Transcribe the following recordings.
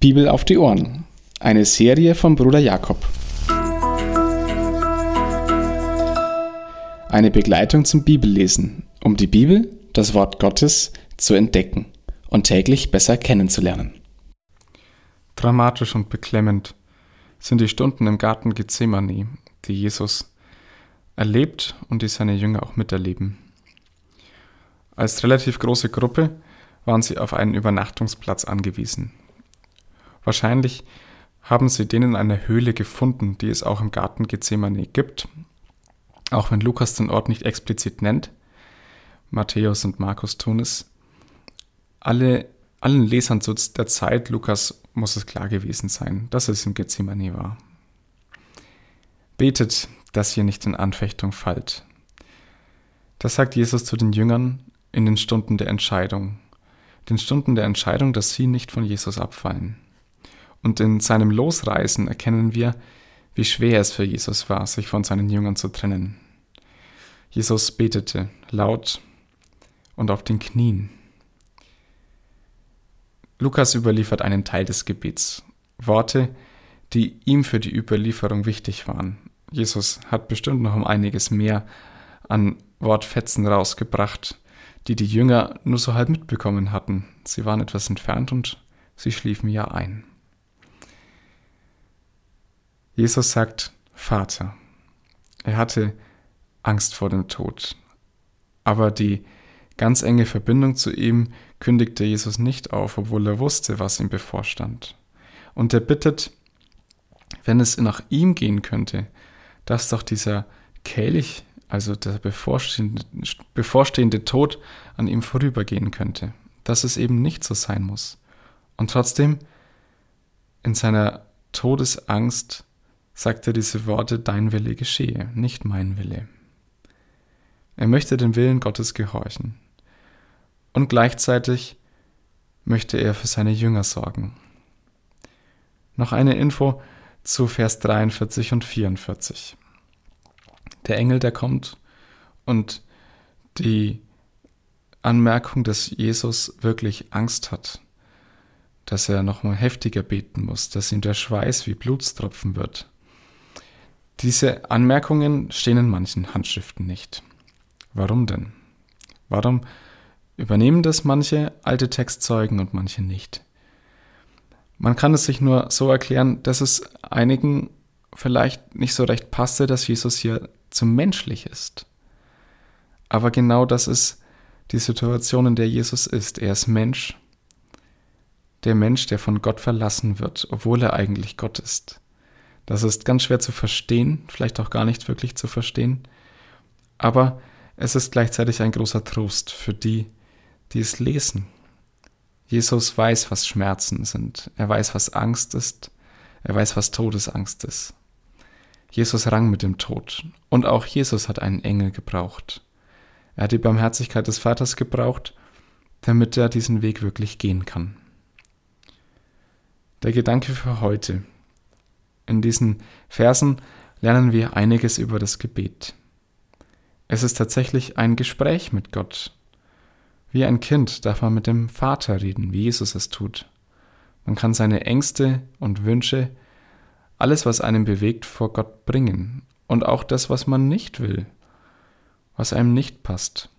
Bibel auf die Ohren. Eine Serie von Bruder Jakob. Eine Begleitung zum Bibellesen, um die Bibel, das Wort Gottes, zu entdecken und täglich besser kennenzulernen. Dramatisch und beklemmend sind die Stunden im Garten Gethsemane, die Jesus erlebt und die seine Jünger auch miterleben. Als relativ große Gruppe waren sie auf einen Übernachtungsplatz angewiesen. Wahrscheinlich haben sie den in einer Höhle gefunden, die es auch im Garten Gethsemane gibt, auch wenn Lukas den Ort nicht explizit nennt. Matthäus und Markus tun es. Alle, allen Lesern zu der Zeit Lukas muss es klar gewesen sein, dass es im Gethsemane war. Betet, dass ihr nicht in Anfechtung fallt. Das sagt Jesus zu den Jüngern in den Stunden der Entscheidung. Den Stunden der Entscheidung, dass sie nicht von Jesus abfallen. Und in seinem Losreisen erkennen wir, wie schwer es für Jesus war, sich von seinen Jüngern zu trennen. Jesus betete laut und auf den Knien. Lukas überliefert einen Teil des Gebets, Worte, die ihm für die Überlieferung wichtig waren. Jesus hat bestimmt noch um einiges mehr an Wortfetzen rausgebracht, die die Jünger nur so halb mitbekommen hatten. Sie waren etwas entfernt und sie schliefen ja ein. Jesus sagt Vater. Er hatte Angst vor dem Tod. Aber die ganz enge Verbindung zu ihm kündigte Jesus nicht auf, obwohl er wusste, was ihm bevorstand. Und er bittet, wenn es nach ihm gehen könnte, dass doch dieser Kelch, also der bevorstehende, bevorstehende Tod, an ihm vorübergehen könnte. Dass es eben nicht so sein muss. Und trotzdem, in seiner Todesangst, sagt er diese Worte, dein Wille geschehe, nicht mein Wille. Er möchte den Willen Gottes gehorchen. Und gleichzeitig möchte er für seine Jünger sorgen. Noch eine Info zu Vers 43 und 44. Der Engel, der kommt und die Anmerkung, dass Jesus wirklich Angst hat, dass er noch mal heftiger beten muss, dass ihm der Schweiß wie Blutstropfen wird, diese Anmerkungen stehen in manchen Handschriften nicht. Warum denn? Warum übernehmen das manche alte Textzeugen und manche nicht? Man kann es sich nur so erklären, dass es einigen vielleicht nicht so recht passte, dass Jesus hier zu menschlich ist. Aber genau das ist die Situation, in der Jesus ist. Er ist Mensch, der Mensch, der von Gott verlassen wird, obwohl er eigentlich Gott ist. Das ist ganz schwer zu verstehen, vielleicht auch gar nicht wirklich zu verstehen, aber es ist gleichzeitig ein großer Trost für die, die es lesen. Jesus weiß, was Schmerzen sind, er weiß, was Angst ist, er weiß, was Todesangst ist. Jesus rang mit dem Tod und auch Jesus hat einen Engel gebraucht. Er hat die Barmherzigkeit des Vaters gebraucht, damit er diesen Weg wirklich gehen kann. Der Gedanke für heute. In diesen Versen lernen wir einiges über das Gebet. Es ist tatsächlich ein Gespräch mit Gott. Wie ein Kind darf man mit dem Vater reden, wie Jesus es tut. Man kann seine Ängste und Wünsche, alles, was einem bewegt, vor Gott bringen und auch das, was man nicht will, was einem nicht passt.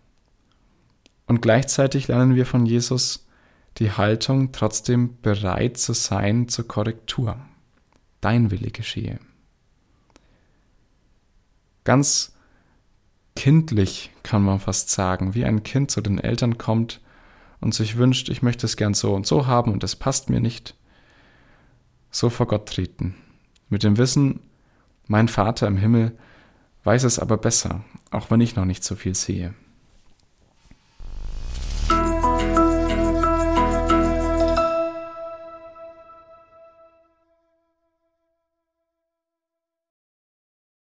Und gleichzeitig lernen wir von Jesus die Haltung, trotzdem bereit zu sein zur Korrektur dein Wille geschehe. Ganz kindlich kann man fast sagen, wie ein Kind zu den Eltern kommt und sich wünscht, ich möchte es gern so und so haben und es passt mir nicht, so vor Gott treten, mit dem Wissen, mein Vater im Himmel weiß es aber besser, auch wenn ich noch nicht so viel sehe.